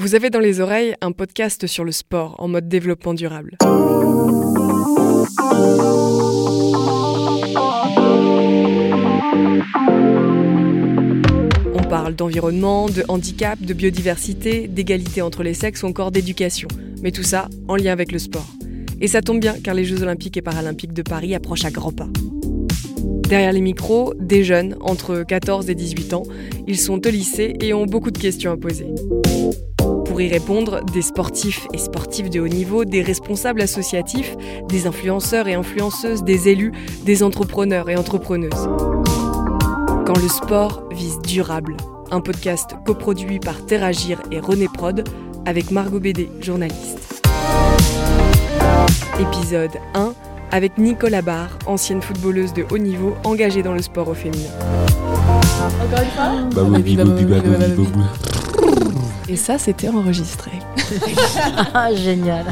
Vous avez dans les oreilles un podcast sur le sport en mode développement durable. On parle d'environnement, de handicap, de biodiversité, d'égalité entre les sexes ou encore d'éducation. Mais tout ça en lien avec le sport. Et ça tombe bien car les Jeux olympiques et paralympiques de Paris approchent à grands pas. Derrière les micros, des jeunes entre 14 et 18 ans, ils sont au lycée et ont beaucoup de questions à poser. Pour y répondre, des sportifs et sportifs de haut niveau, des responsables associatifs, des influenceurs et influenceuses, des élus, des entrepreneurs et entrepreneuses. Quand le sport vise durable, un podcast coproduit par Terragir et René Prod avec Margot Bédé, journaliste. Épisode 1 avec Nicolas Barre, ancienne footballeuse de haut niveau engagée dans le sport au féminin. Encore une fois Bah. Et ça, c'était enregistré. Génial.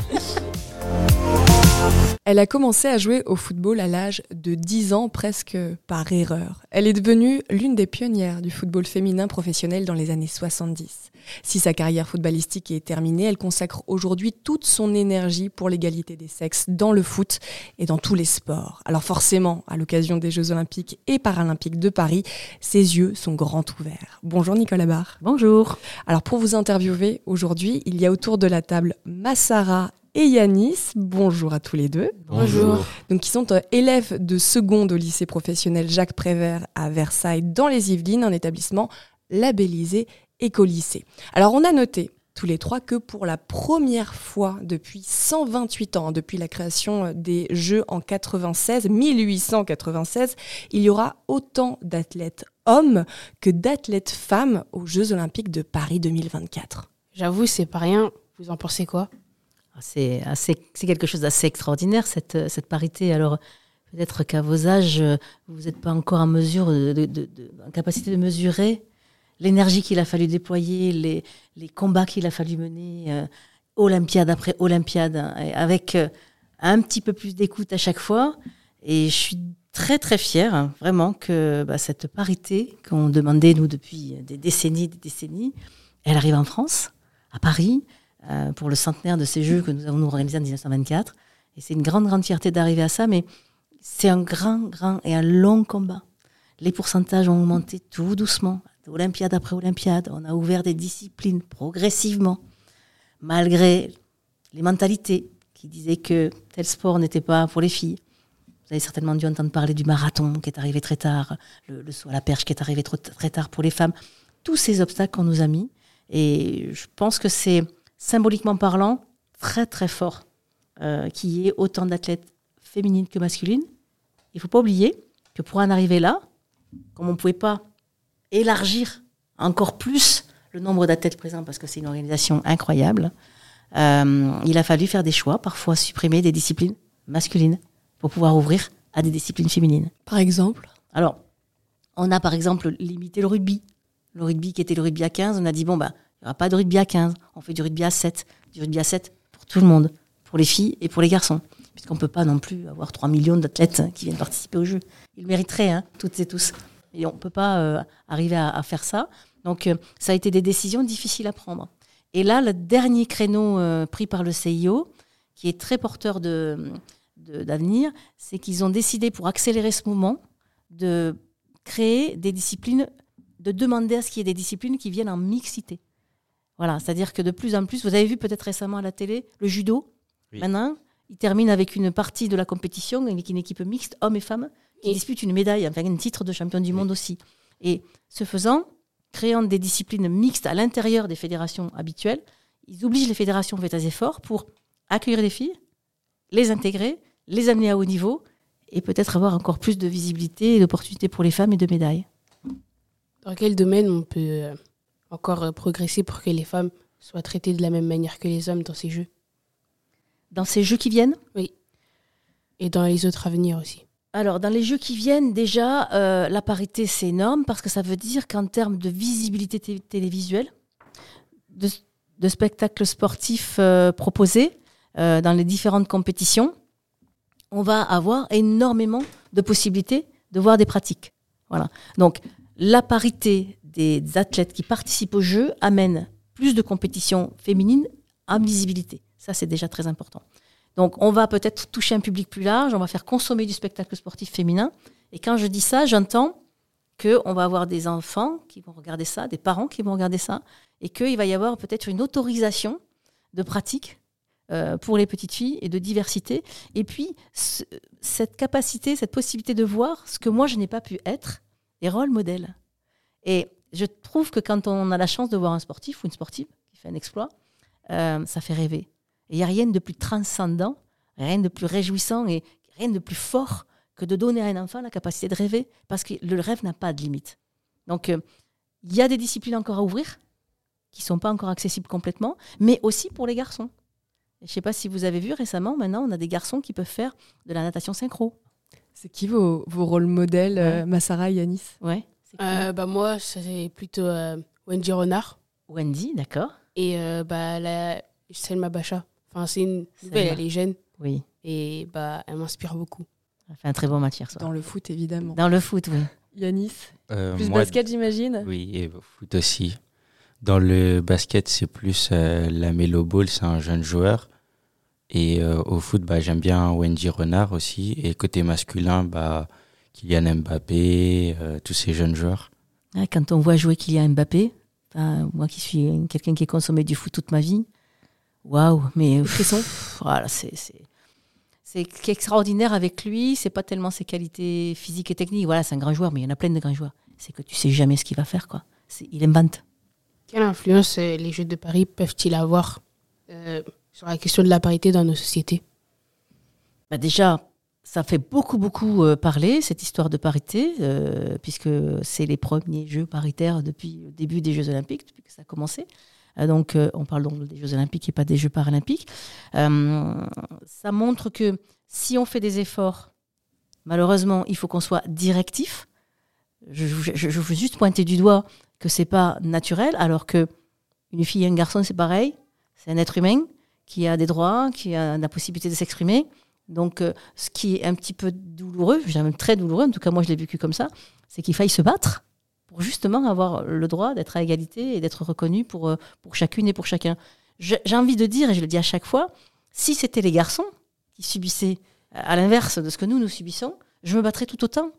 Elle a commencé à jouer au football à l'âge de 10 ans, presque par erreur. Elle est devenue l'une des pionnières du football féminin professionnel dans les années 70. Si sa carrière footballistique est terminée, elle consacre aujourd'hui toute son énergie pour l'égalité des sexes dans le foot et dans tous les sports. Alors forcément, à l'occasion des Jeux olympiques et paralympiques de Paris, ses yeux sont grands ouverts. Bonjour Nicolas Barre. Bonjour. Alors pour vous interviewer aujourd'hui, il y a autour de la table Massara et Yanis. Bonjour à tous les deux. Bonjour. Donc, qui sont euh, élèves de seconde au lycée professionnel Jacques Prévert à Versailles, dans les Yvelines, un établissement labellisé écolycée. Alors, on a noté tous les trois que pour la première fois depuis 128 ans, depuis la création euh, des Jeux en 96, 1896, il y aura autant d'athlètes hommes que d'athlètes femmes aux Jeux olympiques de Paris 2024. J'avoue, c'est pas rien. Vous en pensez quoi? C'est quelque chose d'assez extraordinaire, cette, cette parité. Alors, peut-être qu'à vos âges, vous n'êtes pas encore en mesure, de, en capacité de mesurer l'énergie qu'il a fallu déployer, les, les combats qu'il a fallu mener, euh, Olympiade après Olympiade, hein, avec euh, un petit peu plus d'écoute à chaque fois. Et je suis très très fière, hein, vraiment, que bah, cette parité qu'on demandait, nous, depuis des décennies des décennies, elle arrive en France, à Paris, euh, pour le centenaire de ces Jeux que nous avons organisés en 1924. Et c'est une grande, grande fierté d'arriver à ça, mais c'est un grand, grand et un long combat. Les pourcentages ont augmenté tout doucement, Olympiade après Olympiade. On a ouvert des disciplines progressivement, malgré les mentalités qui disaient que tel sport n'était pas pour les filles. Vous avez certainement dû entendre parler du marathon qui est arrivé très tard, le, le saut à la perche qui est arrivé trop- très tard pour les femmes. Tous ces obstacles qu'on nous a mis. Et je pense que c'est symboliquement parlant très très fort euh, qu'il y ait autant d'athlètes féminines que masculines. Il ne faut pas oublier que pour en arriver là, comme on ne pouvait pas élargir encore plus le nombre d'athlètes présents parce que c'est une organisation incroyable, euh, il a fallu faire des choix, parfois supprimer des disciplines masculines pour pouvoir ouvrir à des disciplines féminines. Par exemple? Alors, on a par exemple limité le rugby. Le rugby qui était le rugby à 15, on a dit, bon, bah, il n'y aura pas de rugby à 15, on fait du rugby à 7. Du rugby à 7 pour tout le monde, pour les filles et pour les garçons. Puisqu'on ne peut pas non plus avoir 3 millions d'athlètes qui viennent participer au jeu. Ils mériteraient, hein, toutes et tous. Et on ne peut pas euh, arriver à, faire ça. Donc, euh, ça a été des décisions difficiles à prendre. Et là, le dernier créneau euh, pris par le CIO, qui est très porteur de- d'avenir, c'est qu'ils ont décidé, pour accélérer ce mouvement, de créer des disciplines, de demander à ce qu'il y ait des disciplines qui viennent en mixité. Voilà, c'est-à-dire que de plus en plus, vous avez vu peut-être récemment à la télé, le judo, Oui. maintenant, il termine avec une partie de la compétition, avec une équipe mixte, hommes et femmes, qui Et- dispute une médaille, enfin un titre de champion du monde aussi. Et ce faisant, créant des disciplines mixtes à l'intérieur des fédérations habituelles, ils obligent les fédérations à faire des efforts pour accueillir les filles, les intégrer, les amener à haut niveau et peut-être avoir encore plus de visibilité et d'opportunités pour les femmes et de médailles. Dans quel domaine on peut euh, encore euh, progresser pour que les femmes soient traitées de la même manière que les hommes dans ces jeux Dans ces jeux qui viennent, Et dans les autres à venir aussi. alors dans les jeux qui viennent, déjà, euh, la parité, c'est énorme parce que ça veut dire qu'en termes de visibilité té- télévisuelle, de, de spectacles sportifs euh, proposés euh, dans les différentes compétitions, on va avoir énormément de possibilités de voir des pratiques. Voilà. Donc, la parité des athlètes qui participent aux Jeux amène plus de compétitions féminines en visibilité. Ça, c'est déjà très important. Donc, on va peut-être toucher un public plus large, on va faire consommer du spectacle sportif féminin. Et quand je dis ça, j'entends qu'on va avoir des enfants qui vont regarder ça, des parents qui vont regarder ça, et qu'il va y avoir peut-être une autorisation de pratique euh, pour les petites filles et de diversité. Et puis, cette capacité, cette possibilité de voir ce que moi, je n'ai pas pu être, des rôles modèles. Et je trouve que quand on a la chance de voir un sportif ou une sportive qui fait un exploit, euh, ça fait rêver. Et il n'y a rien de plus transcendant, rien de plus réjouissant et rien de plus fort que de donner à un enfant la capacité de rêver, parce que le rêve n'a pas de limite. Donc, euh, il y a des disciplines encore à ouvrir, qui ne sont pas encore accessibles complètement, mais aussi pour les garçons. je ne sais pas si vous avez vu récemment, maintenant, on a des garçons qui peuvent faire de la natation synchro. C'est qui vos, vos rôles modèles, ouais. Euh, Massara et Yanis? Ouais. Euh, bah moi, c'est plutôt Wendy Renard. Wendy, d'accord. Et bah, la, Selma Bacha. Enfin, c'est une nouvelle, elle est jeune. Oui. Et bah, elle m'inspire beaucoup. Elle fait un très bon matière. Dans le foot, évidemment. Dans le foot, oui. Yanis euh, Plus basket, j'imagine Oui, et foot aussi. Dans le basket, c'est plus euh, la Melo Ball, c'est un jeune joueur. Et euh, au foot, bah, j'aime bien Wendy Renard aussi. Et côté masculin, bah, Kylian Mbappé, tous ces jeunes joueurs. quand on voit jouer Kylian Mbappé, moi qui suis quelqu'un qui a consommé du foot toute ma vie, waouh, mais voilà, c'est c'est extraordinaire avec lui. C'est pas tellement ses qualités physiques et techniques. Voilà, c'est un grand joueur, mais il y en a plein de grands joueurs. C'est que tu sais jamais ce qu'il va faire, quoi. Il invente. Quelle influence euh, les Jeux de Paris peuvent-ils avoir euh, sur la question de la parité dans nos sociétés? Bah Déjà, ça fait beaucoup, beaucoup euh, parler, cette histoire de parité, puisque c'est les premiers Jeux paritaires depuis le début des Jeux Olympiques, depuis que ça a commencé. Euh, donc, euh, on parle donc des Jeux Olympiques et pas des Jeux Paralympiques. Euh, ça montre que si on fait des efforts, malheureusement, il faut qu'on soit directif. Je, veux juste pointer du doigt que c'est pas naturel, alors que une fille et un garçon, c'est pareil. C'est un être humain qui a des droits, qui a la possibilité de s'exprimer. Donc, ce qui est un petit peu douloureux, même très douloureux, en tout cas moi je l'ai vécu comme ça, c'est qu'il faille se battre pour justement avoir le droit d'être à égalité et d'être reconnu pour, euh, pour chacune et pour chacun. J'ai envie de dire, et je le dis à chaque fois, si c'était les garçons qui subissaient euh, à l'inverse de ce que nous, nous subissons, je me battrais tout autant.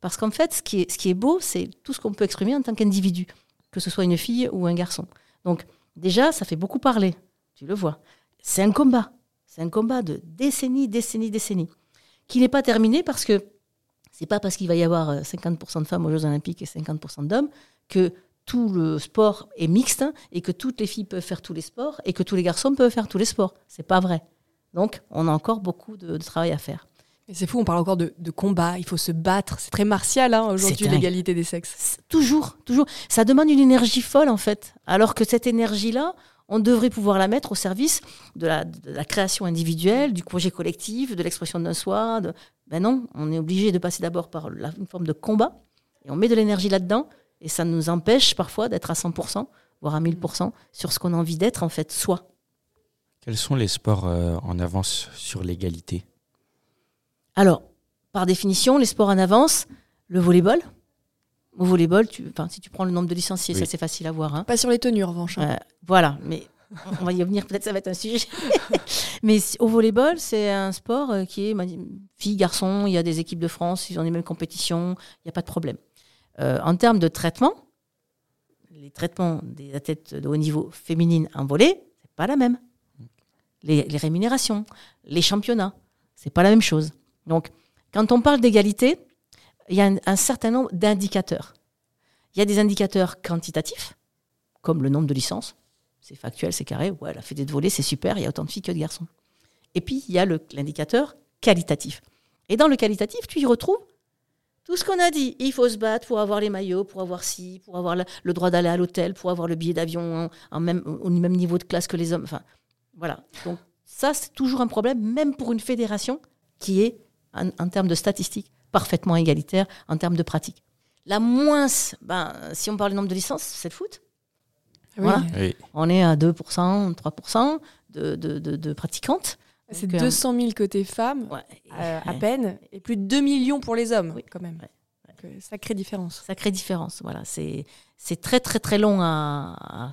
Parce qu'en fait, ce qui est beau, c'est tout ce qu'on peut exprimer en tant qu'individu, que ce soit une fille ou un garçon. Donc déjà, ça fait beaucoup parler, tu le vois. C'est un combat, c'est un combat de décennies, décennies, décennies, qui n'est pas terminé parce que c'est pas parce qu'il va y avoir 50% euh, de femmes aux Jeux Olympiques et 50% d'hommes que tout le sport est mixte et que toutes les filles peuvent faire tous les sports et que tous les garçons peuvent faire tous les sports. C'est pas vrai. Donc, on a encore beaucoup de, travail à faire. C'est fou, on parle encore de, combat, il faut se battre. C'est très martial hein, aujourd'hui, l'égalité des sexes. Toujours, toujours. Ça demande une énergie folle, en fait. Alors que cette énergie-là, on devrait pouvoir la mettre au service de la, création individuelle, du projet collectif, de l'expression d'un soi. Ben non, on est obligé de passer d'abord par une forme de combat, et on met de l'énergie là-dedans, et ça nous empêche parfois d'être à 100%, voire à 1000% sur ce qu'on a envie d'être, en fait, soi. Quels sont les sports euh, en avance sur l'égalité? Alors, par définition, les sports en avance, le volleyball, au volleyball, tu, si tu prends le nombre de licenciés, ça c'est facile à voir. Hein. Pas sur les tenues en revanche. Hein. voilà, mais on va y revenir, peut-être ça va être un sujet. mais au volleyball, c'est un sport euh, qui est filles, garçons, il y a des équipes de France, ils ont les mêmes compétitions, il n'y a pas de problème. Euh, en termes de traitement, les traitements des athlètes de haut niveau féminines en volley, c'est pas la même. Les, les rémunérations, les championnats, c'est pas la même chose. Donc, quand on parle d'égalité, il y a un, certain nombre d'indicateurs. Il y a des indicateurs quantitatifs, comme le nombre de licences. C'est factuel, c'est carré. Ouais, la fédé de voler, c'est super, il y a autant de filles que de garçons. Et puis, il y a l'indicateur qualitatif. Et dans le qualitatif, tu y retrouves tout ce qu'on a dit. Il faut se battre pour avoir les maillots, pour avoir ci, pour avoir le, droit d'aller à l'hôtel, pour avoir le billet d'avion en, au même niveau de classe que les hommes. Enfin, voilà. Donc, ça, c'est toujours un problème, même pour une fédération qui est, en termes de statistiques, parfaitement égalitaire en termes de pratique. La moins, ben, si on parle du nombre de licences, c'est le foot. On est à 2%, 3% de, de, de, pratiquantes. C'est 200 000 côté femmes, euh, à peine, et plus de 2 millions pour les hommes, quand même. Euh, sacrée différence. Sacrée différence, voilà. C'est très, très, très long à,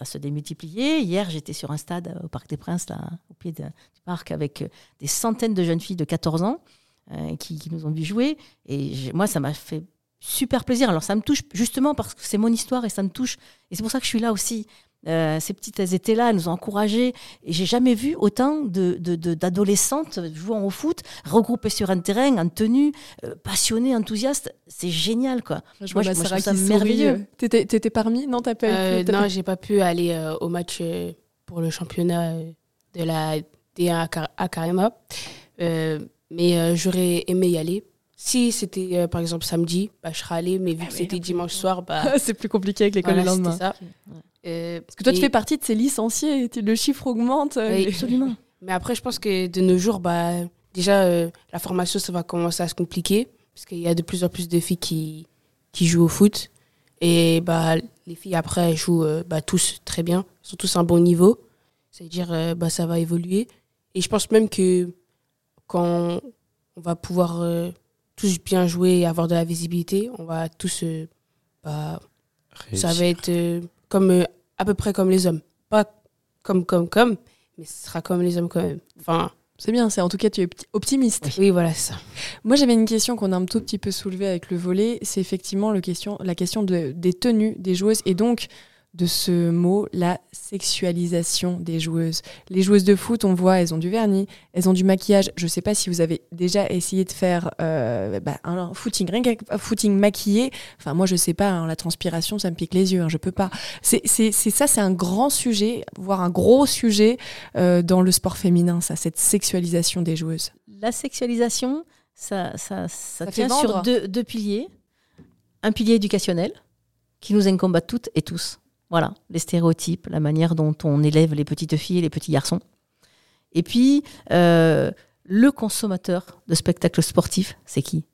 à se démultiplier. Hier, j'étais sur un stade euh, au Parc des Princes, là, au pied de- du parc, avec euh, des centaines de jeunes filles de 14 ans euh, qui, qui nous ont vu jouer. Et moi, ça m'a fait super plaisir. Alors, ça me touche justement parce que c'est mon histoire et ça me touche. Et c'est pour ça que je suis là aussi. Euh, ces petites, elles étaient là, elles nous ont encouragées. Et j'ai jamais vu autant de, de- de- d'adolescentes jouant au foot, regroupées sur un terrain, en tenue, euh, passionnées, enthousiastes. C'est génial, quoi. Je Moi, vois je- moi, je Sarah trouve ça merveilleux. T'étais, t'étais parmi Non, t'as pas Euh, non, j'ai pas pu aller euh, au match euh, pour le championnat euh, de la D1 à, Car- à Carema. Mais euh, j'aurais aimé y aller. Si c'était euh, par exemple samedi, bah, je serais allée, mais vu que c'était dimanche soir, bah, c'est plus compliqué avec l'école voilà, le lendemain. Ouais. Euh, Parce que toi, et- tu fais partie de ces licenciés, le chiffre augmente. euh, Oui. Absolument. Mais après, je pense que de nos jours, bah, déjà, euh, la formation, ça va commencer à se compliquer. Parce qu'il y a de plus en plus de filles qui, qui jouent au foot. Et bah, les filles, après, elles jouent euh, bah, tous très bien. Elles sont tous à un bon niveau. C'est-à-dire, euh, bah, ça va évoluer. Et je pense même que quand on va pouvoir euh, tous bien jouer et avoir de la visibilité, on va tous. euh, bah, ça va être euh, comme, euh, à peu près comme les hommes. Pas comme, comme, comme, mais ce sera comme les hommes quand même. Enfin, C'est bien, c'est en tout cas, tu es opti- optimiste. oui, voilà, ça. Moi, j'avais une question qu'on a un tout petit peu soulevée avec le volet. C'est effectivement le question, la question de, des tenues des joueuses et donc de ce mot, la sexualisation des joueuses. Les joueuses de foot, on voit, elles ont du vernis, elles ont du maquillage. Je ne sais pas si vous avez déjà essayé de faire euh, bah, un footing, rien qu'un footing maquillé. Enfin, moi, je sais pas, hein, la transpiration, ça me pique les yeux, hein, je peux pas. C'est c'est- c'est ça, c'est un grand sujet, voire un gros sujet euh, dans le sport féminin, ça, cette sexualisation des joueuses. La sexualisation, ça, ça, ça, Ça tient sur deux, deux piliers. Un pilier éducationnel qui nous incombe à toutes et tous. Voilà, les stéréotypes, la manière dont on élève les petites filles et les petits garçons. Et puis, euh, le consommateur de spectacles sportifs, c'est qui?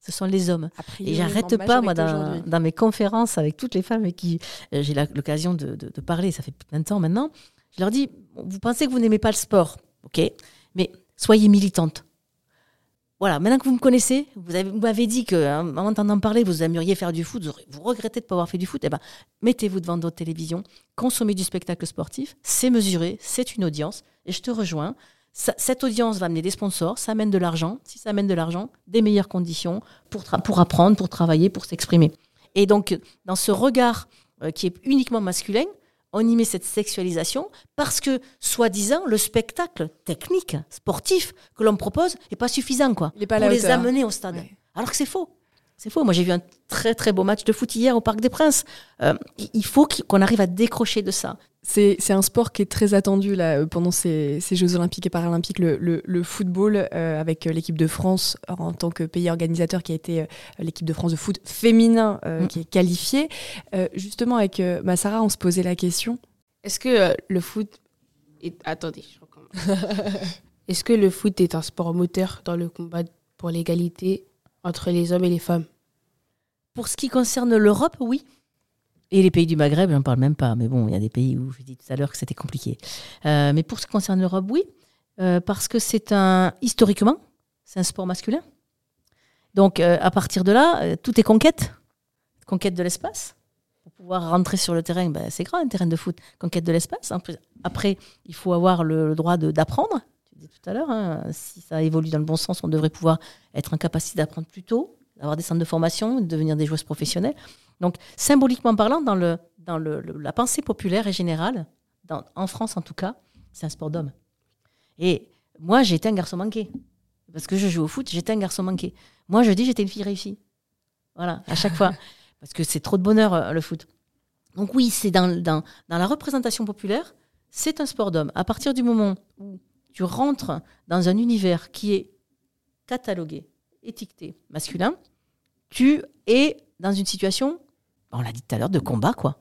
Ce sont les hommes. Et j'arrête pas, moi, dans, dans mes conférences avec toutes les femmes avec qui euh, j'ai l'occasion de, de- de parler, ça fait plein de temps maintenant, je leur dis, vous pensez que vous n'aimez pas le sport, ok, mais soyez militante. Voilà, maintenant que vous me connaissez, vous avez- vous m'avez dit qu'en m'entendant parler, vous aimeriez faire du foot, vous, vous regrettez de ne pas avoir fait du foot, eh ben, mettez-vous devant votre télévision, consommez du spectacle sportif, c'est mesuré, c'est une audience, et je te rejoins. Cette audience va amener des sponsors, ça amène de l'argent. Si ça amène de l'argent, des meilleures conditions pour, pour apprendre, pour travailler, pour s'exprimer. Et donc, dans ce regard euh, qui est uniquement masculin, on y met cette sexualisation parce que, soi-disant, le spectacle technique, sportif que l'on propose n'est pas suffisant quoi, Il est pas à pour les amener au stade. Alors que c'est faux. C'est faux. Moi, j'ai vu un très très beau match de foot hier au Parc des Princes. Euh, il- faut qu'on arrive à décrocher de ça. C'est un sport qui est très attendu là, euh, pendant ces, ces Jeux Olympiques et Paralympiques, le, le- le football, euh, avec l'équipe de France en tant que pays organisateur qui a été euh, l'équipe de France de foot féminin euh, Mm. qui est qualifiée. Euh, justement, avec euh, bah, Sarah, on se posait la question. Est-ce que euh, le foot est... Attendez, je recommence. Est-ce que le foot est un sport moteur dans le combat pour l'égalité entre les hommes et les femmes Pour ce qui concerne l'Europe, oui. Et les pays du Maghreb, j'en parle même pas. Mais bon, il y a des pays où j'ai dit tout à l'heure que c'était compliqué. Euh, mais pour ce qui concerne l'Europe, oui. Euh, parce que c'est un. Historiquement, c'est un sport masculin. Donc, euh, à partir de là, euh, tout est conquête. Conquête de l'espace. Pour pouvoir rentrer sur le terrain, ben, c'est grand un terrain de foot. Conquête de l'espace. Après- il faut avoir le, le droit d'apprendre. Tout à l'heure, hein, si ça évolue dans le bon sens, on devrait pouvoir être en capacité d'apprendre plus tôt, d'avoir des centres de formation, de devenir des joueuses professionnelles. Donc, symboliquement parlant, dans, le, dans le, le- la pensée populaire et générale, dans- en France en tout cas, c'est un sport d'homme. Et moi, j'étais un garçon manqué. Parce que je joue au foot, j'étais un garçon manqué. Moi, je dis, j'étais une fille réussie. Voilà, à chaque fois. Parce que c'est trop de bonheur, euh, le foot. Donc oui, c'est dans, dans, dans la représentation populaire, c'est un sport d'homme. À partir du moment où tu rentres dans un univers qui est catalogué, étiqueté masculin, tu es dans une situation, on l'a dit tout à l'heure, de combat, quoi.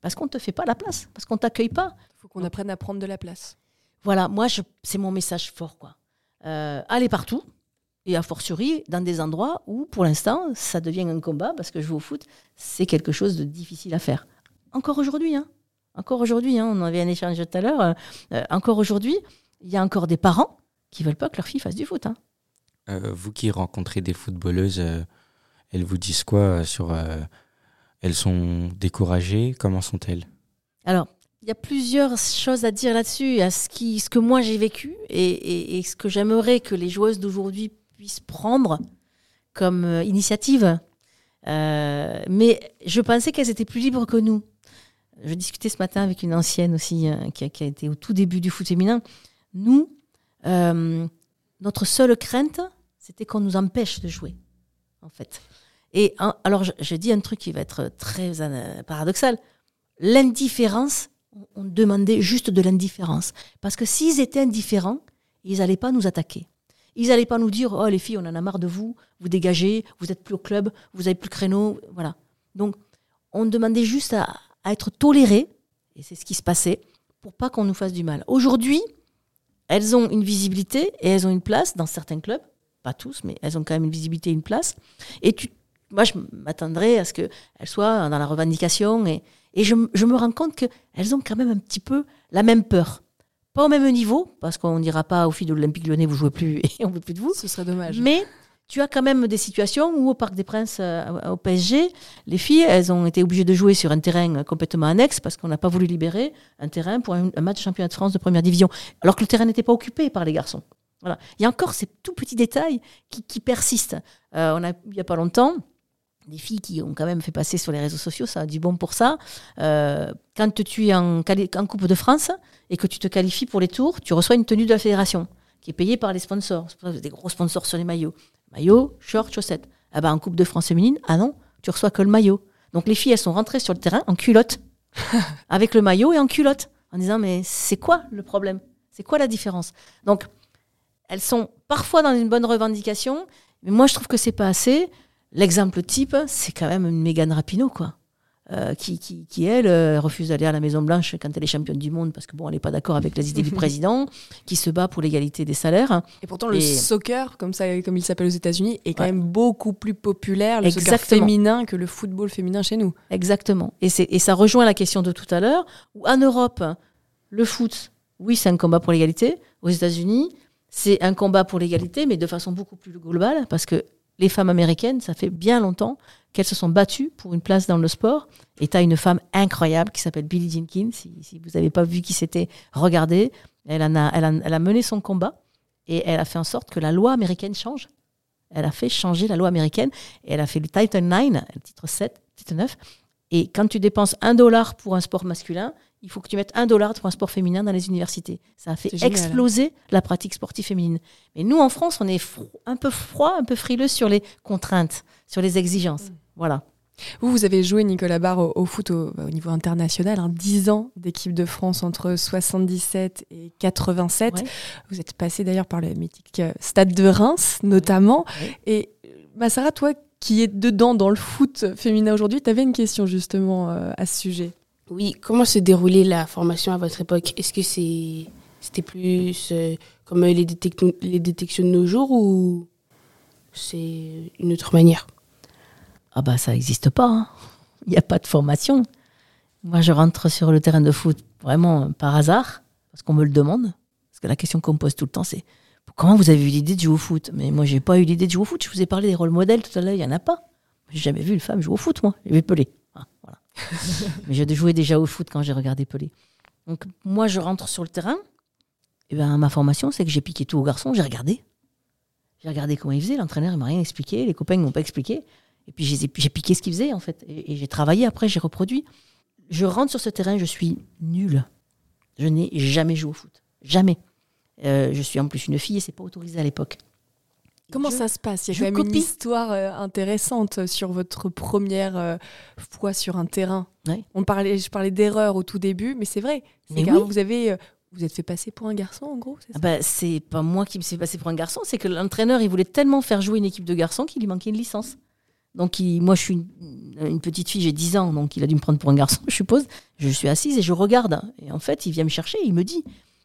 Parce qu'on ne te fait pas la place, parce qu'on ne t'accueille pas. Il faut qu'on apprenne à prendre de la place. Voilà, moi, c'est mon message fort, quoi. Euh, aller partout, et a fortiori dans des endroits où, pour l'instant, ça devient un combat, parce que jouer au foot, c'est quelque chose de difficile à faire. Encore aujourd'hui, hein. Encore aujourd'hui, hein, on avait un échange tout à l'heure. euh, euh, encore aujourd'hui, il y a encore des parents qui veulent pas que leur fille fasse du foot. hein. Euh, vous qui rencontrez des footballeuses, euh, elles vous disent quoi euh, sur euh, Elles sont découragées? Comment sont-elles? Alors, il y a plusieurs choses à dire là-dessus, à ce, qui, ce que moi j'ai vécu et, et- et ce que j'aimerais que les joueuses d'aujourd'hui puissent prendre comme initiative. Mais je pensais qu'elles étaient plus libres que nous. Je discutais ce matin avec une ancienne aussi, qui, a, qui a été au tout début du foot féminin. Nous, euh, notre seule crainte, c'était qu'on nous empêche de jouer, en fait. Et alors, je, dis un truc qui va être très euh, paradoxal. L'indifférence, on- demandait juste de l'indifférence. Parce que s'ils étaient indifférents, ils n'allaient pas nous attaquer. Ils n'allaient pas nous dire Oh, les filles, on en a marre de vous, vous dégagez, vous n'êtes plus au club, vous n'avez plus créneau. Voilà. Donc, on demandait juste à, à être tolérés, et c'est ce qui se passait, pour pas qu'on nous fasse du mal. Aujourd'hui, elles ont une visibilité et elles ont une place dans certains clubs, pas tous, mais elles ont quand même une visibilité et une place. Et tu, moi, je m'attendrais à ce qu'elles soient dans la revendication, et, et je, me rends compte qu'elles ont quand même un petit peu la même peur. Pas au même niveau, parce qu'on n'ira pas aux filles de l'Olympique lyonnais, vous jouez plus et on veut plus de vous. Ce serait dommage. Mais tu as quand même des situations où au Parc des Princes, euh, au PSG, les filles, elles ont été obligées de jouer sur un terrain complètement annexe parce qu'on n'a pas voulu libérer un terrain pour un, match de championnat de France de première division, alors que le terrain n'était pas occupé par les garçons. Voilà. Il y a encore ces tout petits détails qui, persistent. Euh, il n'y a pas longtemps, des filles qui ont quand même fait passer sur les réseaux sociaux, ça a du bon pour ça. Euh, quand tu es en, en Coupe de France et que tu te qualifies pour les tours, tu reçois une tenue de la fédération qui est payée par les sponsors. Des gros sponsors sur les maillots. Maillot, short, chaussettes. Ah ben, en Coupe de France féminine, ah non, tu reçois que le maillot. Donc les filles, elles sont rentrées sur le terrain en culotte, avec le maillot et en culotte, en disant mais c'est quoi le problème? C'est quoi la différence? Donc elles sont parfois dans une bonne revendication, mais moi je trouve que c'est pas assez. L'exemple type, c'est quand même une Mégane Rapinoe, quoi. Euh, qui, qui, qui, elle, euh, refuse d'aller à la Maison Blanche quand elle est championne du monde parce que bon, elle n'est pas d'accord avec les idées du président, qui se bat pour l'égalité des salaires. Et pourtant, le soccer, comme, ça, comme il s'appelle aux États-Unis, est quand Ouais. même beaucoup plus populaire, le soccer Exactement. féminin, que le football féminin chez nous. Exactement. Et, et ça rejoint la question de tout à l'heure, où en Europe, le foot, oui, c'est un combat pour l'égalité. Aux États-Unis, c'est un combat pour l'égalité, mais de façon beaucoup plus globale, parce que les femmes américaines, ça fait bien longtemps qu'elles se sont battues pour une place dans le sport. Et tu as une femme incroyable qui s'appelle Billie Jenkins. Si, si vous n'avez pas vu qui c'était, regardez. Elle a mené son combat et elle a fait en sorte que la loi américaine change. Elle a fait changer la loi américaine et elle a fait le Title 9, le titre 7, titre 9. Et quand tu dépenses un dollar pour un sport masculin, il faut que tu mettes un dollar pour un sport féminin dans les universités. Ça a fait exploser la pratique sportive féminine. Mais nous, en France, on est un peu froid, un peu frileux sur les contraintes, sur les exigences. Voilà. Vous, vous avez joué, Nicolas Barre, au, au foot au, au niveau international, hein, 10 ans d'équipe de France entre 77 et 87. Ouais. Vous êtes passé d'ailleurs par le mythique euh, Stade de Reims, notamment. Ouais. Et euh, Massara, toi qui es dedans dans le foot féminin aujourd'hui, tu avais une question justement euh, à ce sujet. Oui, comment se déroulait la formation à votre époque? Est-ce que c'était plus euh, comme euh, les, détec- les détections de nos jours ou c'est une autre manière? Ah bah ça n'existe pas. hein. Il n'y a pas de formation. Moi, je rentre sur le terrain de foot vraiment par hasard, parce qu'on me le demande. Parce que la question qu'on me pose tout le temps, c'est comment vous avez eu l'idée de jouer au foot? Mais moi, j'ai pas eu l'idée de jouer au foot. Je vous ai parlé des rôles modèles tout à l'heure, il n'y en a pas. J'ai jamais vu une femme jouer au foot, moi. J'ai vu Pelé. Voilà. Mais j'ai joué déjà au foot quand j'ai regardé Pelé. Donc, moi, je rentre sur le terrain. Et ben, ma formation, c'est que j'ai piqué tout aux garçons, j'ai regardé. J'ai regardé comment ils faisaient, l'entraîneur, il m'a rien expliqué, les copains ne m'ont pas expliqué. Et puis j'ai piqué ce qu'ils faisaient, en fait. Et, et j'ai travaillé après, j'ai reproduit. Je rentre sur ce terrain, je suis nulle. Je n'ai jamais joué au foot. Jamais. Euh, je suis en plus une fille et c'est pas autorisé à l'époque. Comment Je- ça se passe? Il y a quand même une histoire euh, intéressante sur votre première euh, fois sur un terrain. Ouais. On parlait, je parlais d'erreur au tout début, mais c'est vrai. Mais oui. vous avez, euh, vous êtes fait passer pour un garçon en gros. c'est Ah bah, c'est pas moi qui me suis passé pour un garçon, c'est que l'entraîneur, il voulait tellement faire jouer une équipe de garçons qu'il lui manquait une licence. Donc, il- moi, je suis une, une petite fille, j'ai 10 ans, donc il a dû me prendre pour un garçon, je suppose. Je suis assise et je regarde. Et en fait, il vient me chercher, il me dit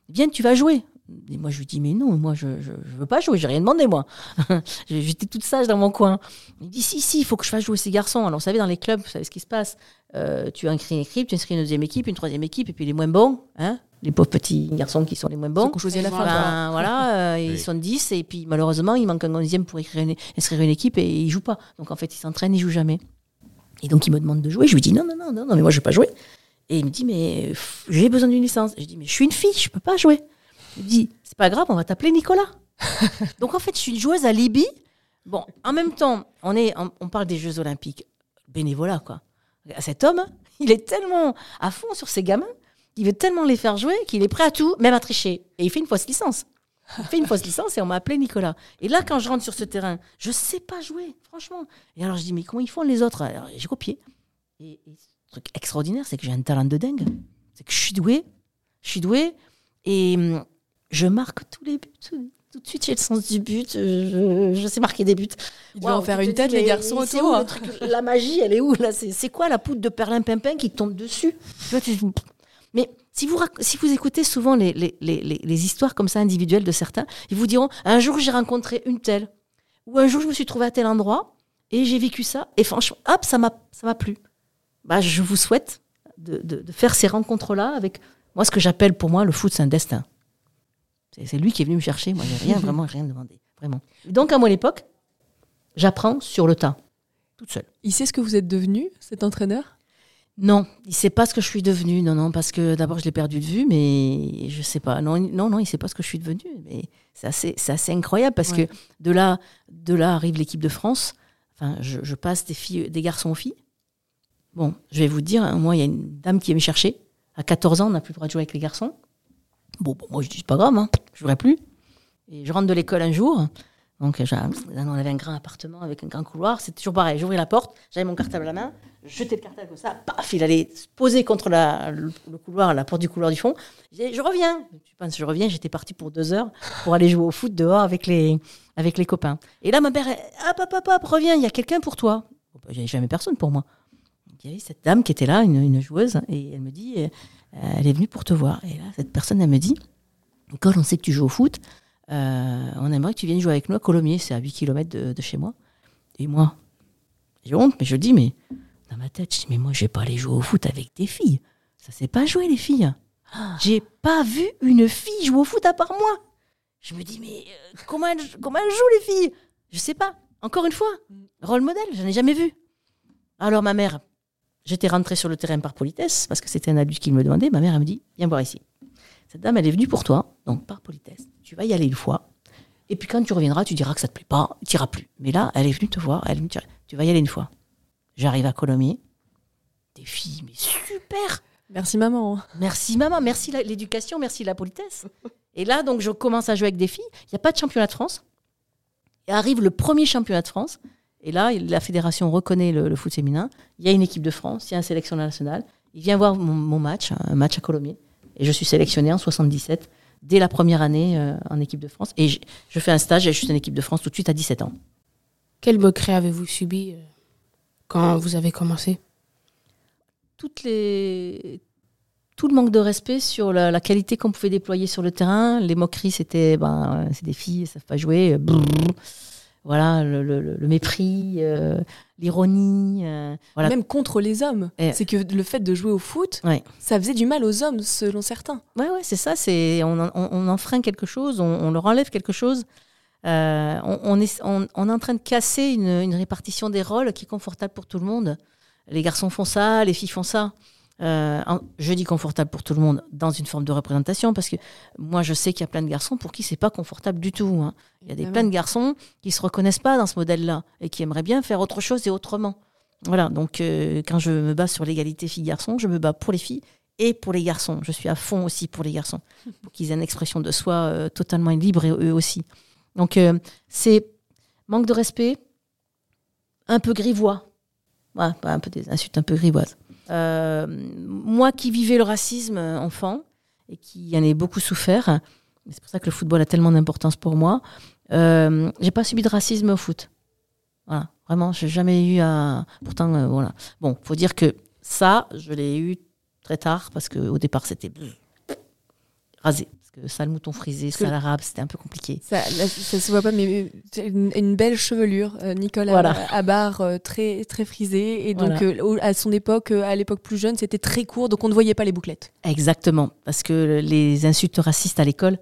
Viens, tu vas jouer. Et moi, je lui dis Mais non, moi, je, je, je veux pas jouer, j'ai rien demandé, moi. J'étais toute sage dans mon coin. Il dit Si, si, il faut que je fasse jouer ces garçons. Alors, vous savez, dans les clubs, vous savez ce qui se passe. Euh, tu inscris une équipe, tu inscris une deuxième équipe, une troisième équipe, et puis les moins bons, hein, les pauvres petits garçons qui sont les moins bons. qu'on choisit la fin. Ben, voilà, euh, ils Oui. sont 10 et puis malheureusement, il manque un onzième pour écrire une, inscrire une équipe et ils jouent pas. Donc en fait, ils s'entraînent, ils jouent jamais. Et donc il me demande de jouer. Je lui dis non, non, non, non, non mais moi je vais pas jouer. Et il me dit, mais j'ai besoin d'une licence. Je dis, mais je suis une fille, je peux pas jouer. Il me dit, c'est pas grave, on va t'appeler Nicolas. Donc en fait, je suis une joueuse à Libye. Bon, en même temps, on, est, on, on parle des Jeux Olympiques. Bénévolat, quoi. Cet homme, il est tellement à fond sur ses gamins, il veut tellement les faire jouer qu'il est prêt à tout, même à tricher. Et il fait une fausse licence. Il fait une fausse licence et on m'a appelé Nicolas. Et là, quand je rentre sur ce terrain, je sais pas jouer, franchement. Et alors je dis, mais comment ils font les autres? Alors, J'ai copié. Et, et ce truc extraordinaire, c'est que j'ai un talent de dingue. C'est que je suis douée. Je suis douée. Et hum, je marque tous les buts. Tout, de suite, j'ai le sens du but. Je, je sais marquer des buts. Ils devaient en Waouh, faire une tête, les garçons autour. où le truc? La magie, elle est où là? C'est quoi la poudre de perlimpinpin qui tombe dessus? Mais si vous, si vous écoutez souvent les, les, les, histoires comme ça individuelles de certains, ils vous diront un jour j'ai rencontré une telle, ou un jour je me suis trouvé à tel endroit et j'ai vécu ça, et franchement, hop, ça m'a ça m'a plu. Bah, je vous souhaite de, de, de faire ces rencontres-là avec moi, ce que j'appelle pour moi le foot, c'est un destin. C'est lui qui est venu me chercher, moi j'ai rien, vraiment rien demandé. Vraiment. Donc à mon époque, j'apprends sur le tas, toute seule. Il sait ce que vous êtes devenu, cet entraîneur? Non, il sait pas ce que je suis devenue. Non, non, parce que d'abord je l'ai perdu de vue, mais je sais pas. Non, non, non, il sait pas ce que je suis devenue. Mais c'est assez, c'est assez incroyable parce Ouais. que de là, de là arrive l'équipe de France. Enfin, je, je passe des filles, des garçons aux filles. Bon, je vais vous dire, hein, moi, il y a une dame qui vient me chercher. À 14 ans, on n'a plus le droit de jouer avec les garçons. Bon, moi, je dis, pas grave, hein, je jouerai plus. Et je rentre de l'école un jour. Donc, on avait un grand appartement avec un grand couloir. C'est toujours pareil. J'ouvrais la porte, j'avais mon cartable à la main, je jetais le cartable comme ça, paf, il allait se poser contre la, le, couloir, la porte du couloir du fond. Je je reviens. Tu penses, je reviens, j'étais partie pour deux heures pour aller jouer au foot dehors avec les, avec les copains. Et là, ma mère, elle, hop, hop, hop, reviens, il y a quelqu'un pour toi. N'y avait jamais personne pour moi. Il y avait cette dame qui était là, une, joueuse, et elle me dit, elle est venue pour te voir. Et là, cette personne, elle me dit, Nicole, on sait que tu joues au foot. Euh, on aimerait que tu viennes jouer avec nous à Colomiers, c'est à 8 km de, chez moi. Et moi, j'ai honte, mais je dis, mais dans ma tête, je dis, mais moi, je vais pas aller jouer au foot avec des filles. Ça sait pas jouer, les filles. J'ai pas vu une fille jouer au foot à part moi. Je me dis, mais euh, comment, elles, comment jouent, les filles? Je sais pas. Encore une fois, rôle modèle, j'en ai jamais vu. Alors, ma mère, j'étais rentrée sur le terrain par politesse, parce que c'était un adulte qui me demandait. Ma mère, elle me dit, viens voir ici. Cette dame, elle est venue pour toi, donc par politesse. Tu vas y aller une fois. Et puis quand tu reviendras, tu diras que ça te plaît pas, tu iras plus. Mais là, elle est venue te voir, elle te dire, tu vas y aller une fois. J'arrive à Colomiers. Des filles, mais super Merci maman. Merci maman, merci l'éducation, merci la politesse. Et là, donc, je commence à jouer avec des filles. Il n'y a pas de championnat de France. Et arrive le premier championnat de France. Et là, la fédération reconnaît le, le foot féminin. Il y a une équipe de France, il y a une sélection nationale. Il vient voir mon, mon match, un match à Colomiers. Et je suis sélectionnée en 77, dès la première année euh, en équipe de France. Et je, je fais un stage et je suis en équipe de France tout de suite à 17 ans. Quel moquerie avez-vous subi euh, quand vous avez commencé? Toutes les tout le manque de respect sur la, la qualité qu'on pouvait déployer sur le terrain. Les moqueries, c'était ben, euh, c'est des filles, elles savent pas jouer. brrr. Voilà, le, le- le- le mépris, euh, l'ironie. euh, voilà. Même contre les hommes. C'est que le fait de jouer au foot, Ouais. ça faisait du mal aux hommes, selon certains. Ouais, ouais, c'est ça. C'est on, en- on enfreint quelque chose, on, on leur enlève quelque chose. Euh, on, on est, on, on est en train de casser une, une répartition des rôles qui est confortable pour tout le monde. Les garçons font ça, les filles font ça. Euh, en- je dis confortable pour tout le monde dans une forme de représentation parce que moi je sais qu'il y a plein de garçons pour qui c'est pas confortable du tout. hein. Il y a des plein de garçons qui se reconnaissent pas dans ce modèle-là et qui aimeraient bien faire autre chose et autrement. Voilà. Donc euh, quand je me bats sur l'égalité filles-garçons, je me bats pour les filles et pour les garçons. Je suis à fond aussi pour les garçons, pour qu'ils aient une expression de soi euh, totalement libre et eux aussi. Donc euh, c'est manque de respect, un peu grivois, Ouais, pas un peu des insultes un peu grivoises. Euh, moi qui vivais le racisme euh, enfant et qui en ai beaucoup souffert, c'est pour ça que le football a tellement d'importance pour moi. Euh, j'ai pas subi de racisme au foot. Voilà, vraiment, j'ai jamais eu à. Pourtant, euh, voilà. Bon, faut dire que ça, je l'ai eu très tard parce qu'au départ, c'était rasé. Que sale mouton frisé, que- sale arabe, c'était un peu compliqué. Ça, là, ça se voit pas, mais une, une belle chevelure, euh, Nicole Voilà. barre euh, très très frisée, et donc Voilà. euh, à son époque, à l'époque plus jeune, c'était très court, donc on ne voyait pas les bouclettes. Exactement, parce que les insultes racistes à l'école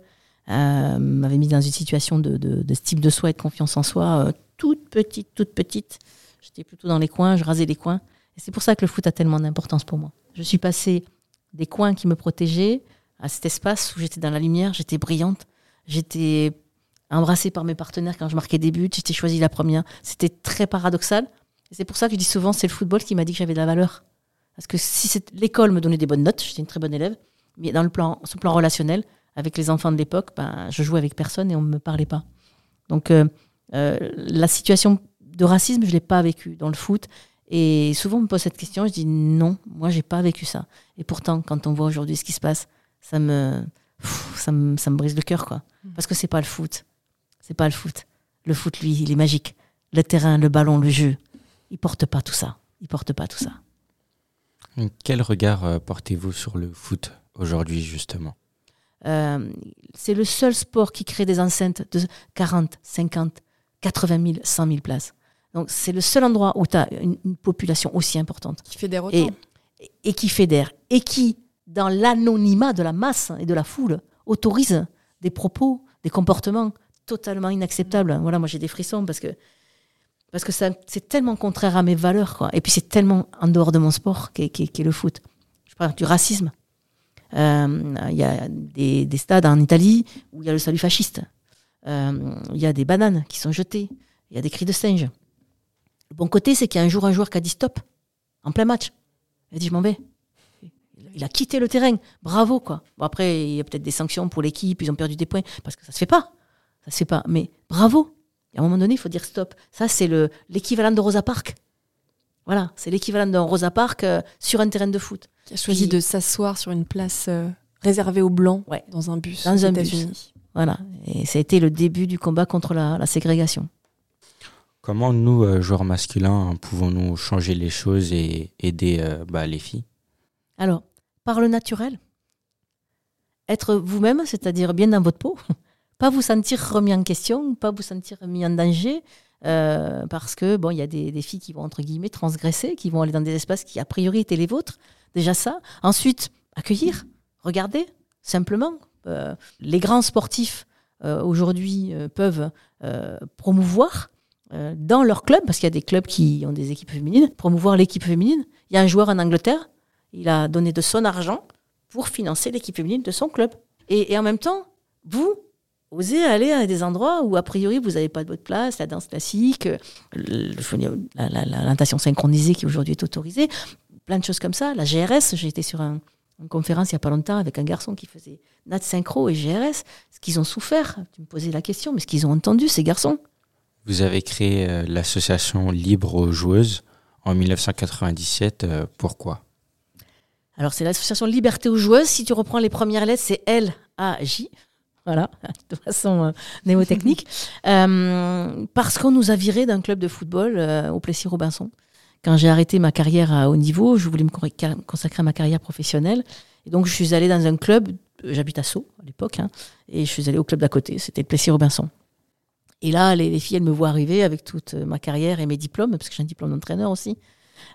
euh, m'avaient mis dans une situation de, de, de style de soi et de confiance en soi euh, toute petite, toute petite. J'étais plutôt dans les coins, je rasais les coins. Et c'est pour ça que le foot a tellement d'importance pour moi. Je suis passée des coins qui me protégeaient, à cet espace où j'étais dans la lumière, j'étais brillante, j'étais embrassée par mes partenaires quand je marquais des buts, j'étais choisie la première. C'était très paradoxal. C'est pour ça que je dis souvent, c'est le football qui m'a dit que j'avais de la valeur. Parce que si l'école me donnait des bonnes notes, j'étais une très bonne élève, mais dans le plan, plan relationnel, avec les enfants de l'époque, ben, je jouais avec personne et on ne me parlait pas. Donc euh, euh, la situation de racisme, je ne l'ai pas vécue dans le foot. Et souvent, on me pose cette question, je dis non, moi, j'ai pas vécu ça. Et pourtant, quand on voit aujourd'hui ce qui se passe, ça me, ça me, ça me brise le cœur, quoi. Mm. Parce que c'est pas le foot. C'est pas le foot. Le foot, lui, il est magique. Le terrain, le ballon, le jeu, il porte pas tout ça. Il porte pas tout ça. Quel regard euh, portez-vous sur le foot aujourd'hui, justement? Euh, C'est le seul sport qui crée des enceintes de 40, 50, 80 000, 100 000 places. Donc, c'est le seul endroit où tu as une, population aussi importante. Qui fédère autant. Et, et qui fédère. Et qui, dans l'anonymat de la masse et de la foule, autorise des propos, des comportements totalement inacceptables. Voilà, moi j'ai des frissons parce que parce que c'est tellement contraire à mes valeurs, quoi. Et puis c'est tellement en dehors de mon sport qu'est est, le foot. Je parle du racisme. Euh, il y a des, des, stades en Italie où il y a le salut fasciste. Euh, il y a des bananes qui sont jetées. Il y a des cris de singe. Le bon côté, c'est qu'il y a un jour un joueur qui a dit stop en plein match. Il a dit je m'en vais il a quitté le terrain. Bravo, quoi. Bon, après, il y a peut-être des sanctions pour l'équipe, ils ont perdu des points, parce que ça se fait pas. Ça se fait pas. Mais bravo. à un moment donné, il faut dire stop. Ça, c'est l'équivalent de Rosa Park. Voilà, c'est l'équivalent d'un Rosa Park euh, sur un terrain de foot. Qui a choisi de s'asseoir sur une place euh, réservée aux Blancs dans un bus dans un bus. Voilà, et ça a été le début du combat contre la, ségrégation. Comment nous, euh, joueurs masculins, pouvons-nous changer les choses et aider bah, les filles? Alors, par le naturel. Être vous-même, c'est-à-dire bien dans votre peau. Pas vous sentir remis en question, pas vous sentir mis en danger. Euh, parce que bon, il y a des, filles qui vont entre guillemets transgresser, qui vont aller dans des espaces qui a priori étaient les vôtres. Déjà ça. Ensuite, accueillir, regarder simplement. Euh, les grands sportifs euh, aujourd'hui peuvent promouvoir dans leur club, parce qu'il y a des clubs qui ont des équipes féminines, promouvoir l'équipe féminine. Il y a un joueur en Angleterre il a donné de son argent pour financer l'équipe féminine de son club. Et, en même temps, vous, osez aller à des endroits où, a priori, vous n'avez pas de votre place, la danse classique, la, la, synchronisée qui aujourd'hui est autorisée, plein de choses comme ça. La GRS, j'ai été sur une conférence il n'y a pas longtemps avec un garçon qui faisait Nat Synchro et GRS. Ce qu'ils ont souffert, tu me posais la question, mais ce qu'ils ont entendu, ces garçons. Vous avez créé euh, l'association Libre aux joueuses en 1997. Euh, pourquoi? Alors, c'est l'association Liberté aux joueuses. Si tu reprends les premières lettres, c'est L-A-J. Voilà, de façon euh, néotechnique. Euh, parce qu'on nous a virés d'un club de football euh, au Plessis-Robinson. Quand j'ai arrêté ma carrière à haut niveau, je voulais me consacrer à ma carrière professionnelle. Et donc, je suis allée dans un club, j'habite à Sceaux à l'époque, hein, et je suis allée au club d'à côté, c'était le Plessis-Robinson. Et là, les, filles, elles me voient arriver avec toute ma carrière et mes diplômes, parce que j'ai un diplôme d'entraîneur aussi.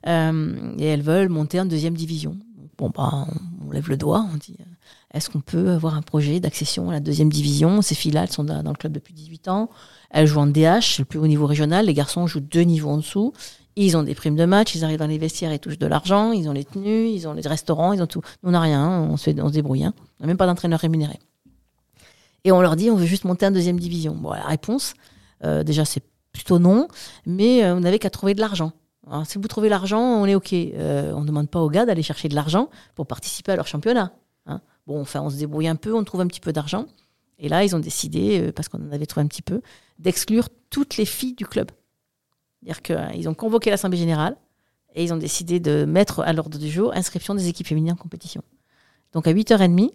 et elles veulent monter en deuxième division. Bon, bah, on, lève le doigt, on dit euh, est-ce qu'on peut avoir un projet d'accession à la deuxième division? Ces filles-là, elles sont dans, le club depuis 18 ans. Elles jouent en DH, le plus haut niveau régional. Les garçons jouent deux niveaux en dessous. Ils ont des primes de match, ils arrivent dans les vestiaires et touchent de l'argent. Ils ont les tenues, ils ont les restaurants, ils ont tout. Nous, on n'a rien, on se, on se débrouille. Hein. On n'a même pas d'entraîneur rémunéré. Et on leur dit on veut juste monter en deuxième division. Bon, la réponse, euh, déjà, c'est plutôt non, mais euh, on n'avait qu'à trouver de l'argent si vous trouvez l'argent, on est OK. Euh, on ne demande pas aux gars d'aller chercher de l'argent pour participer à leur championnat. Hein. Bon, enfin, on se débrouille un peu, on trouve un petit peu d'argent. Et là, ils ont décidé, euh, parce qu'on en avait trouvé un petit peu, d'exclure toutes les filles du club. C'est-à-dire qu'ils ont convoqué l'Assemblée Générale et ils ont décidé de mettre à l'ordre du jour inscription des équipes féminines en compétition. Donc à 8h30,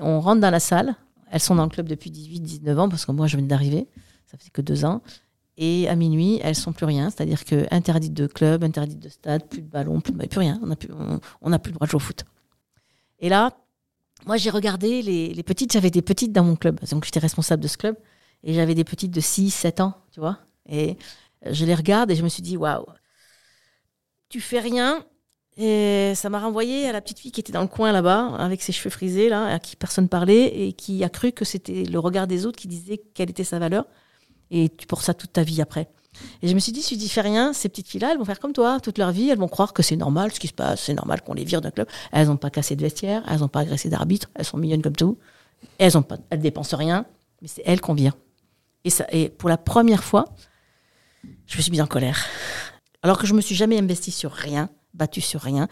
on rentre dans la salle. Elles sont dans le club depuis 18-19 ans, parce que moi, je viens d'arriver. Ça fait que deux ans. Et à minuit, elles sont plus rien. C'est-à-dire que interdites de club, interdites de stade, plus de ballon, plus, plus rien. On n'a plus, on, plus le droit de jouer au foot. Et là, moi, j'ai regardé les, petites. J'avais des petites dans mon club. Donc, j'étais responsable de ce club. Et j'avais des petites de 6, 7 ans, tu vois. Et je les regarde et je me suis dit, waouh, tu fais rien. Et ça m'a renvoyé à la petite fille qui était dans le coin là-bas, avec ses cheveux frisés, là, à qui personne parlait, et qui a cru que c'était le regard des autres qui disait quelle était sa valeur et tu portes ça toute ta vie après. Et je me suis dit, si tu fais rien, ces petites filles-là, elles vont faire comme toi toute leur vie. Elles vont croire que c'est normal ce qui se passe, c'est normal qu'on les vire d'un club. Elles n'ont pas cassé de vestiaire, elles n'ont pas agressé d'arbitre, elles sont mignonnes comme tout. Elles ont pas, dépensent rien, mais c'est elles qu'on vire. Et, ça, et pour la première fois, je me suis mise en colère. Alors que je me suis jamais investie sur rien, battue sur rien,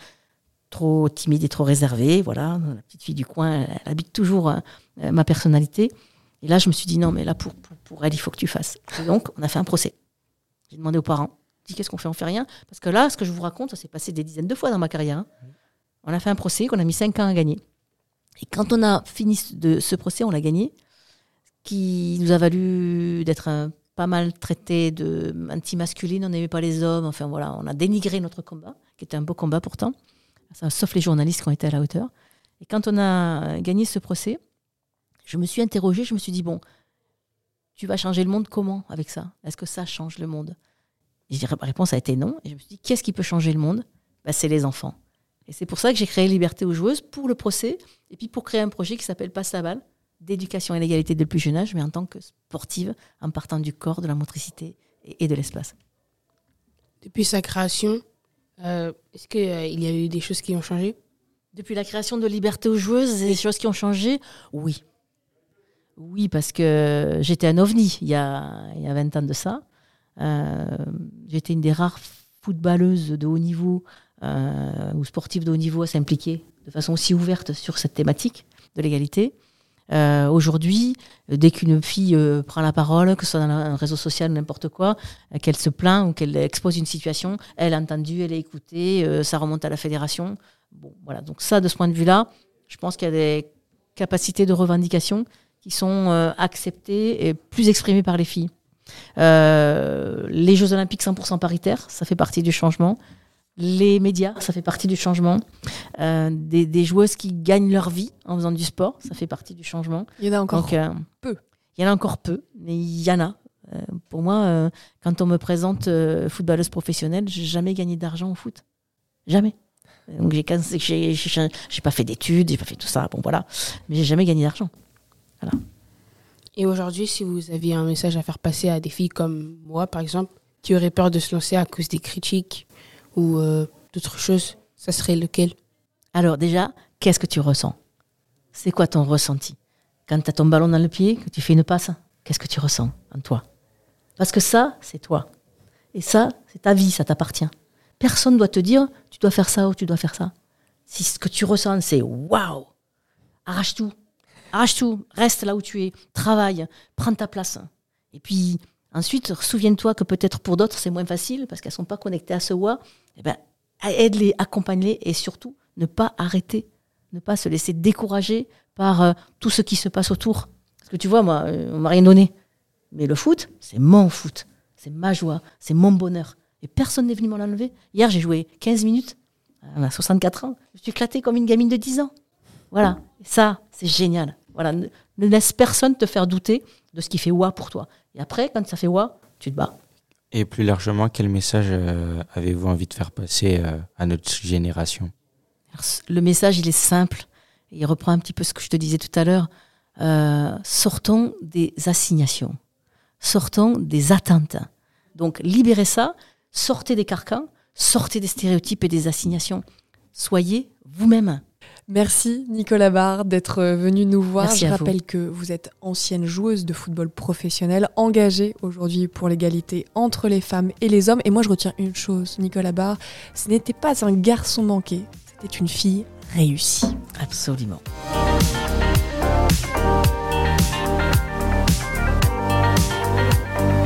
trop timide et trop réservée. Voilà, la petite fille du coin, elle, habite toujours euh, ma personnalité. Et là, je me suis dit, non, mais là, pour, pour, pour elle, il faut que tu fasses. Et donc, on a fait un procès. J'ai demandé aux parents, dit, qu'est-ce qu'on fait On fait rien? Parce que là, ce que je vous raconte, ça s'est passé des dizaines de fois dans ma carrière. hein. On a fait un procès qu'on a mis cinq ans à gagner. Et quand on a fini de ce procès, on l'a gagné, qui nous a valu d'être pas mal traité de anti-masculine, on n'aimait pas les hommes, enfin voilà, on a dénigré notre combat, qui était un beau combat pourtant, sauf les journalistes qui ont été à la hauteur. Et quand on a gagné ce procès, je me suis interrogée, je me suis dit, bon, tu vas changer le monde comment avec ça? Est-ce que ça change le monde? Et ma réponse a été non. Et je me suis dit, qu'est-ce qui peut changer le monde? Bah, C'est les enfants. Et c'est pour ça que j'ai créé Liberté aux joueuses pour le procès, et puis pour créer un projet qui s'appelle Passe la balle, d'éducation et l'égalité dès le plus jeune âge, mais en tant que sportive, en partant du corps, de la motricité et, de l'espace. Depuis sa création, euh, est-ce qu'il y a eu des choses qui ont changé? Depuis la création de Liberté aux joueuses, des choses qui ont changé? Oui. Oui, parce que j'étais un ovni il y a, il y a 20 ans de ça. Euh, j'étais une des rares footballeuses de haut niveau euh, ou sportives de haut niveau à s'impliquer de façon aussi ouverte sur cette thématique de l'égalité. Euh, Aujourd'hui, dès qu'une fille prend la parole, que ce soit dans un réseau social ou n'importe quoi, qu'elle se plaint ou qu'elle expose une situation, elle a entendu, elle est écoutée, ça remonte à la fédération. Bon, voilà. Donc ça, de ce point de vue-là, je pense qu'il y a des capacités de revendication qui sont euh, acceptées et plus exprimées par les filles. Euh, les Jeux Olympiques 100% paritaires, ça fait partie du changement. Les médias, ça fait partie du changement. Euh, des, des joueuses qui gagnent leur vie en faisant du sport, ça fait partie du changement. Il y en a encore Donc, euh, peu. Il y en a encore peu, mais il y en a. Pour moi, quand on me présente footballeuse professionnelle, j'ai jamais gagné d'argent au foot. Jamais. Donc j'ai pas fait d'études, j'ai pas fait tout ça. Bon voilà, mais j'ai jamais gagné d'argent. Et aujourd'hui, si vous aviez un message à faire passer à des filles comme moi, par exemple, qui auraient peur de se lancer à cause des critiques ou euh, d'autres choses, ça serait lequel? Alors déjà, qu'est-ce que tu ressens? C'est quoi ton ressenti? Quand tu as ton ballon dans le pied, que tu fais une passe, qu'est-ce que tu ressens en toi? Parce que ça, c'est toi. Et ça, c'est ta vie, ça t'appartient. Personne ne doit te dire, tu dois faire ça ou tu dois faire ça. Si ce que tu ressens, c'est waouh, arrache tout, arrache tout, reste là où tu es, travaille, prends ta place. Et puis ensuite, souviens-toi que peut-être pour d'autres, c'est moins facile parce qu'elles sont pas connectées à ce wa. Eh ben, aide-les, accompagne-les et surtout, ne pas arrêter, ne pas se laisser décourager par euh, tout ce qui se passe autour. Parce que tu vois, moi, euh, on m'a rien donné. Mais le foot, c'est mon foot. C'est ma joie, c'est mon bonheur. Et personne n'est venu m'en enlever. Hier, j'ai joué 15 minutes. On a 64 ans. Je suis éclatée comme une gamine de 10 ans. Voilà. Ça, c'est génial. Voilà. Ne, ne laisse personne te faire douter de ce qui fait wa pour toi. Et après, quand ça fait wa, tu te bats. Et plus largement, quel message euh, avez-vous envie de faire passer euh, à notre génération? Alors, Le message, il est simple. Il reprend un petit peu ce que je te disais tout à l'heure. Euh, sortons des assignations. Sortons des attentes. Donc, libérez ça. Sortez des carcans. Sortez des stéréotypes et des assignations. Soyez vous-même. Merci Nicolas Barre d'être venu nous voir. Merci Je à vous. rappelle que vous êtes ancienne joueuse de football professionnel, engagée aujourd'hui pour l'égalité entre les femmes et les hommes. Et moi, je retiens une chose, Nicolas Barre, ce n'était pas un garçon manqué, c'était une fille réussie. Absolument.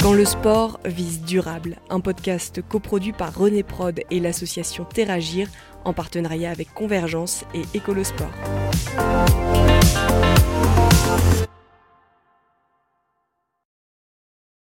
Quand le sport vise durable, un podcast coproduit par René Prod et l'association Terragir en partenariat avec Convergence et Écolosport.